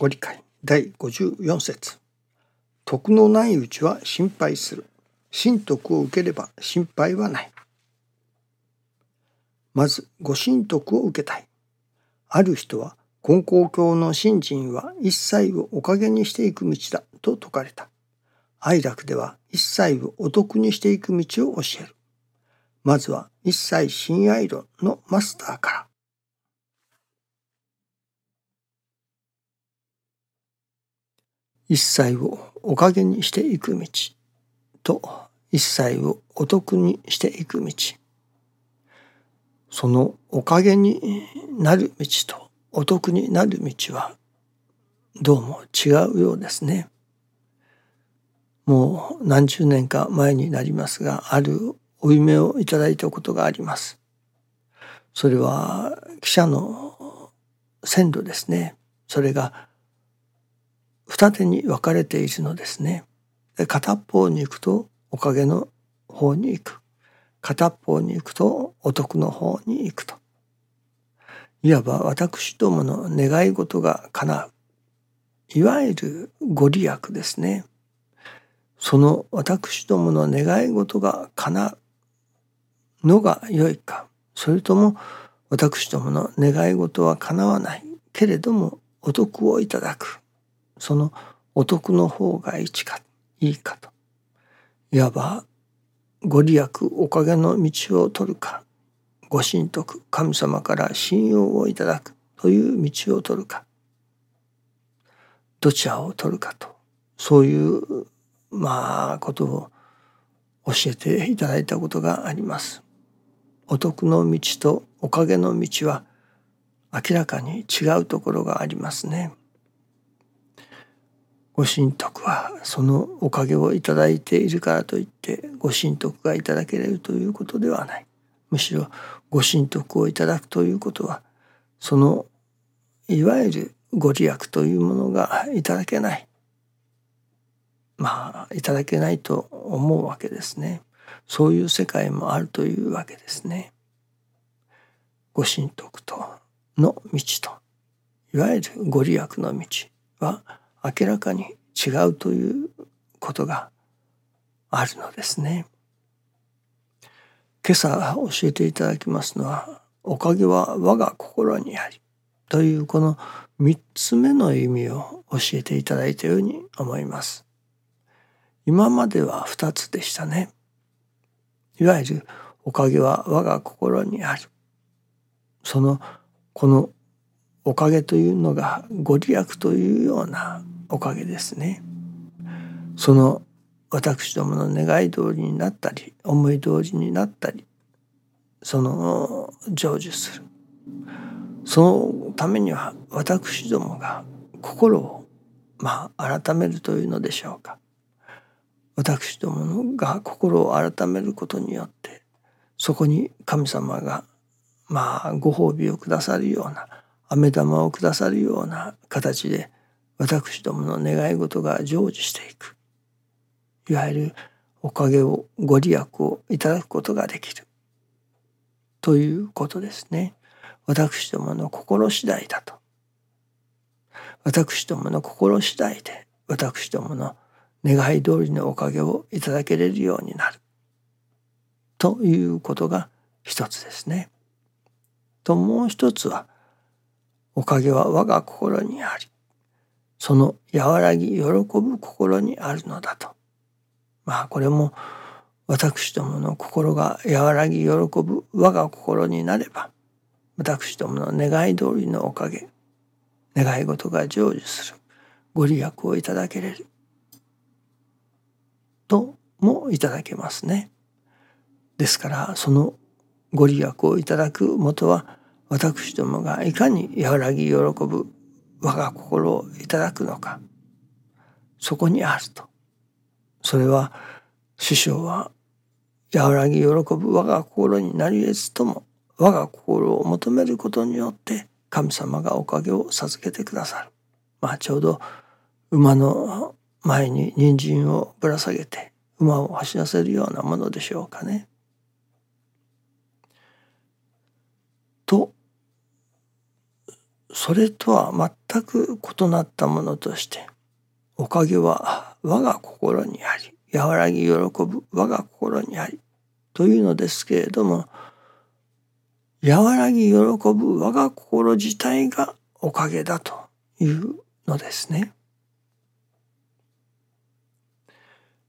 ご理解第54節徳のないうちは心配する。神徳を受ければ心配はない。まず、ご神徳を受けたい。ある人は、根高教の信心は一切をおかげにしていく道だと説かれた。愛楽では一切をお得にしていく道を教える。まずは一切親愛論のマスターから。一切をおかげにしていく道と一切をお得にしていく道そのおかげになる道とお得になる道はどうも違うようですね。もう何十年か前になりますがあるお夢をいただいたことがあります。それは汽車の線路ですね。それが二手に分かれているのですね。片方に行くとおかげの方に行く。片方に行くとお得の方に行くと。いわば私どもの願い事が叶う。いわゆるご利益ですね。その私どもの願い事が叶うのが良いか、それとも私どもの願い事は叶わないけれどもお得をいただく。そのお得の方がいいかいいかといわばご利益おかげの道を取るかご神徳神様から信用をいただくという道を取るかどちらを取るかとそういうまあことを教えていただいたことがあります。お得の道とおかげの道は明らかに違うところがありますね。ご神徳はそのおかげをいただいているからといってご神徳がいただけるということではない。むしろご神徳をいただくということはそのいわゆるご利益というものがいただけない。まあいただけないと思うわけですね。そういう世界もあるというわけですね。ご神徳との道といわゆるご利益の道は明らかに違うということがあるのですね。今朝教えていただきますのは「おかげは我が心にあり」というこの3つ目の意味を教えていただいたように思います。今までは2つでしたね。いわゆる「おかげは我が心にある」そのこのおかげというのがご利益というようなおかげですね。その私どもの願い通りになったり思い通りになったりその成就するそのためには私どもが心をまあ改めるというのでしょうか私どもが心を改めることによってそこに神様がまあご褒美をくださるような飴玉をくださるような形で私どもの願い事が成就していく。いわゆるおかげをご利益をいただくことができる。ということですね。私どもの心次第だと。私どもの心次第で私どもの願い通りのおかげをいただけれるようになる。ということが一つですね。ともう一つはおかげは我が心にあり、その和らぎ喜ぶ心にあるのだと。まあこれも私どもの心が和らぎ喜ぶ我が心になれば、私どもの願い通りのおかげ、願い事が成就するご利益をいただけれる。ともいただけますね。ですからそのご利益をいただくもとは私どもがいかに和らぎ喜ぶ我が心をいただくのかそこにあるとそれは師匠は和らぎ喜ぶ我が心になり得ずとも我が心を求めることによって神様がおかげを授けてくださる。まあちょうど馬の前に人参をぶら下げて馬を走らせるようなものでしょうかね。とそれとは全く異なったものとしておかげは我が心にあり和らぎ喜ぶ我が心にありというのですけれども和らぎ喜ぶ我が心自体がおかげだというのですね。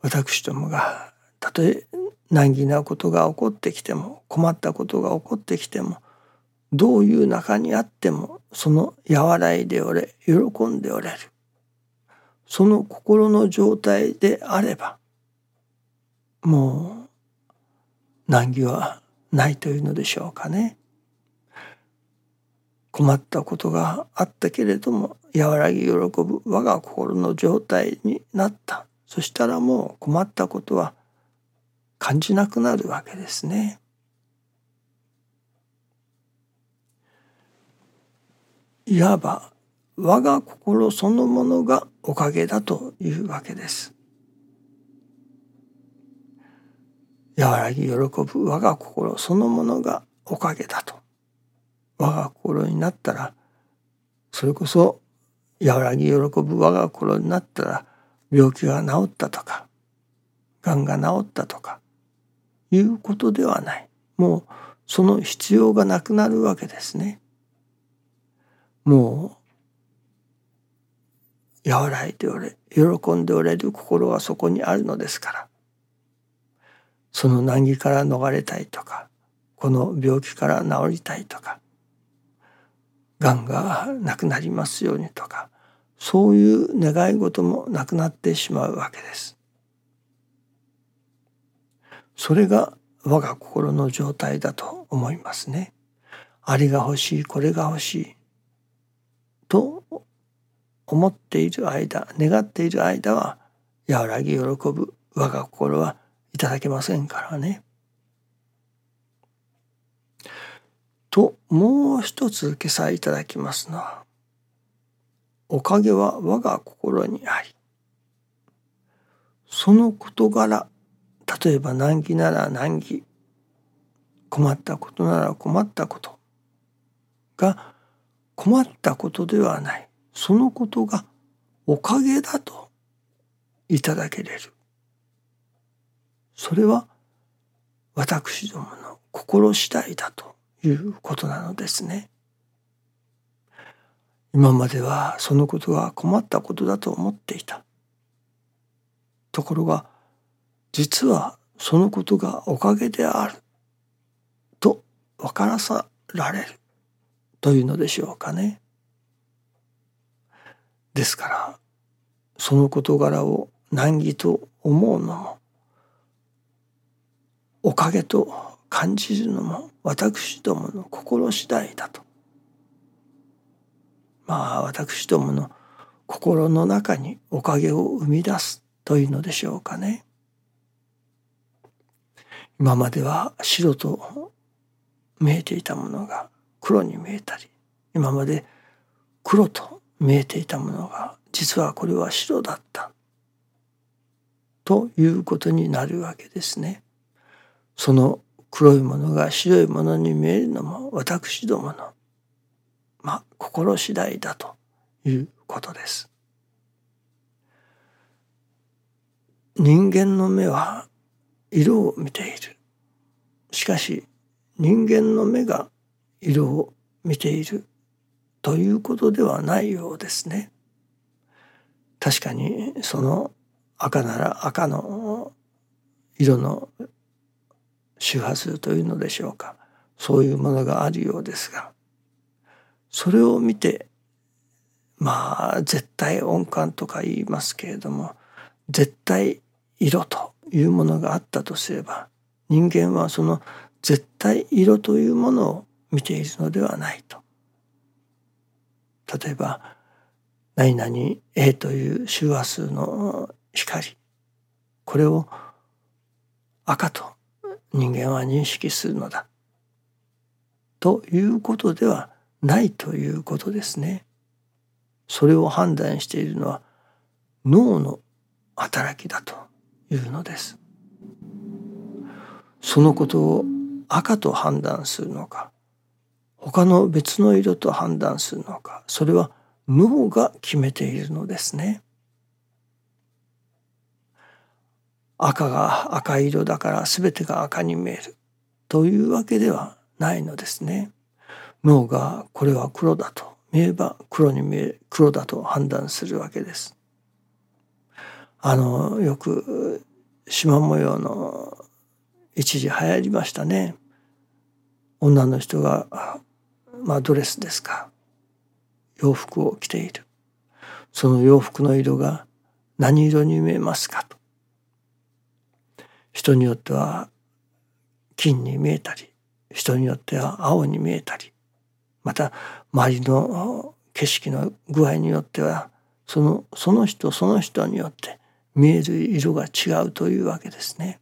私どもがたとえ難儀なことが起こってきても困ったことが起こってきてもどういう中にあってもその和らいでおれ喜んでおれるその心の状態であればもう難儀はないというのでしょうかね。困ったことがあったけれども和らぎ喜ぶ我が心の状態になったそしたらもう困ったことは感じなくなるわけですね。いわば我が心そのものがおかげだというわけです。和らぎ喜ぶ我が心そのものがおかげだと我が心になったらそれこそ和らぎ喜ぶ我が心になったら病気が治ったとかがんが治ったとかいうことではないもうその必要がなくなるわけですね。もう和らいでおれ喜んでおれる心はそこにあるのですからその難儀から逃れたいとかこの病気から治りたいとかがんがなくなりますようにとかそういう願い事もなくなってしまうわけです。それが我が心の状態だと思いますね。あれが欲しいこれが欲しいと思っている間願っている間は和らぎ喜ぶ我が心はいただけませんからね。ともう一つ今朝いただきますのは「おかげは我が心にあり」その事柄例えば難儀なら難儀困ったことなら困ったことが困ったことではないそのことがおかげだといただけれるそれは私どもの心次第だということなのですね。今まではそのことが困ったことだと思っていた。ところが実はそのことがおかげであると分からさられるというのでしょうかね。ですからその事柄を難儀と思うのもおかげと感じるのも私どもの心次第だと。まあ私どもの心の中におかげを生み出すというのでしょうかね。今までは白と見えていたものが黒に見えたり今まで黒と見えていたものが実はこれは白だったということになるわけですね。その黒いものが白いものに見えるのも私どものまあ心次第だということです。人間の目は色を見ている。しかし人間の目が色を見ているということではないようですね。確かにその赤なら赤の色の周波数というのでしょうかそういうものがあるようですがそれを見てまあ絶対音感とか言いますけれども絶対色というものがあったとすれば人間はその絶対色というものを見ているのではないと。例えば何々 A という周波数の光これを赤と人間は認識するのだということではないということですね。それを判断しているのは脳の働きだというのです。そのことを赤と判断するのか他の別の色と判断するのかそれは脳が決めているのですね。赤が赤色だから全てが赤に見えるというわけではないのですね。脳がこれは黒だと見えば黒に見え黒だと判断するわけです。あのよく縞模様の一時流行りましたね。女の人がまあドレスですか。洋服を着ている。その洋服の色が何色に見えますかと。人によっては金に見えたり人によっては青に見えたりまた周りの景色の具合によってはそのその人その人によって見える色が違うというわけですね。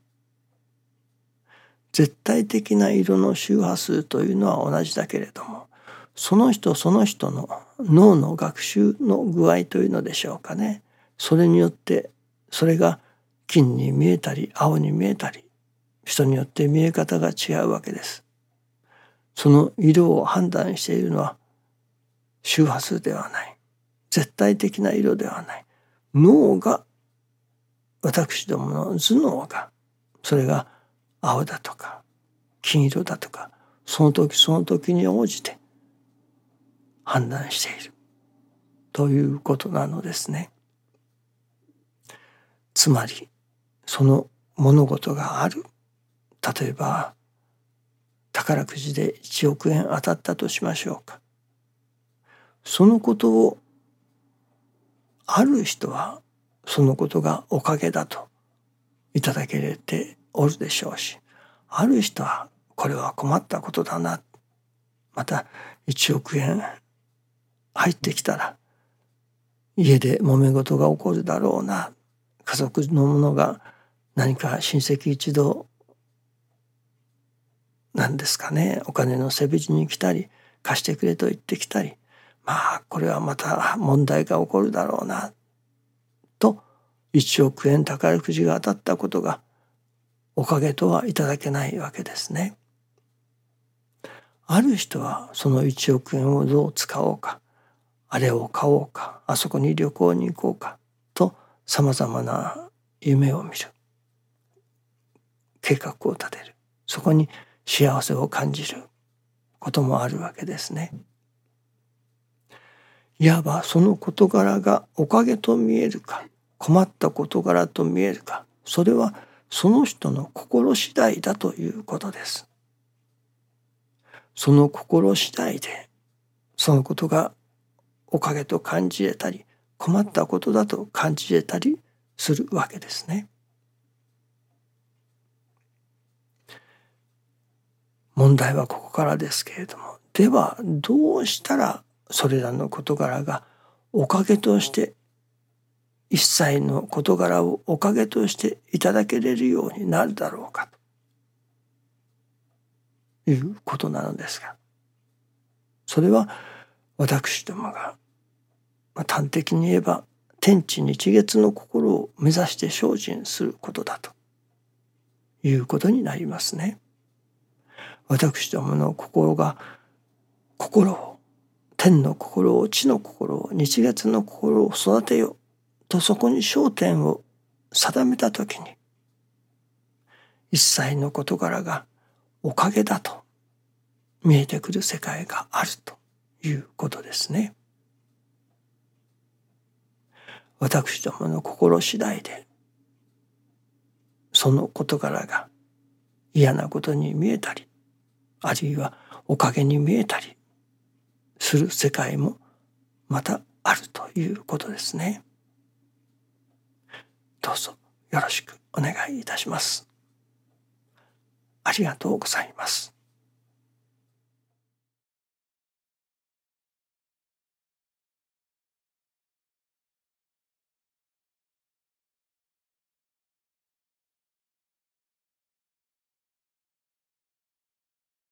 絶対的な色の周波数というのは同じだけれどもその人その人の脳の学習の具合というのでしょうかね。それによってそれが金に見えたり青に見えたり人によって見え方が違うわけです。その色を判断しているのは周波数ではない。絶対的な色ではない。脳が私どもの頭脳がそれが青だとか金色だとかその時その時に応じて判断しているということなのですね。つまりその物事がある。例えば宝くじで1億円当たったとしましょうか。そのことをある人はそのことがおかげだといただけれておるでしょうしある人はこれは困ったことだな。また1億円入ってきたら家で揉め事が起こるだろうな。家族の者が何か親戚一同何ですかね。お金のせびじに来たり貸してくれと言ってきたり。まあこれはまた問題が起こるだろうな。と1億円宝くじが当たったことがおかげとはいただけないわけですね。ある人はその1億円をどう使おうか。あれを買おうかあそこに旅行に行こうかとさまざまな夢を見る計画を立てるそこに幸せを感じることもあるわけですね。いわばその事柄がおかげと見えるか困った事柄と見えるかそれはその人の心次第だということです。その心次第でそのことがおかげと感じれたり困ったことだと感じれたりするわけですね。問題はここからですけれどもではどうしたらそれらの事柄がおかげとして一切の事柄をおかげとしていただけれるようになるだろうかということなのですがそれは私どもが、まあ、端的に言えば天地日月の心を目指して精進することだということになりますね。私どもの心が心を天の心を地の心を日月の心を育てよとそこに焦点を定めた時に一切の事柄がおかげだと見えてくる世界があるということですね。私どもの心次第でその事柄が嫌なことに見えたりあるいはおかげに見えたりする世界もまたあるということですね。どうぞよろしくお願いいたします。ありがとうございます。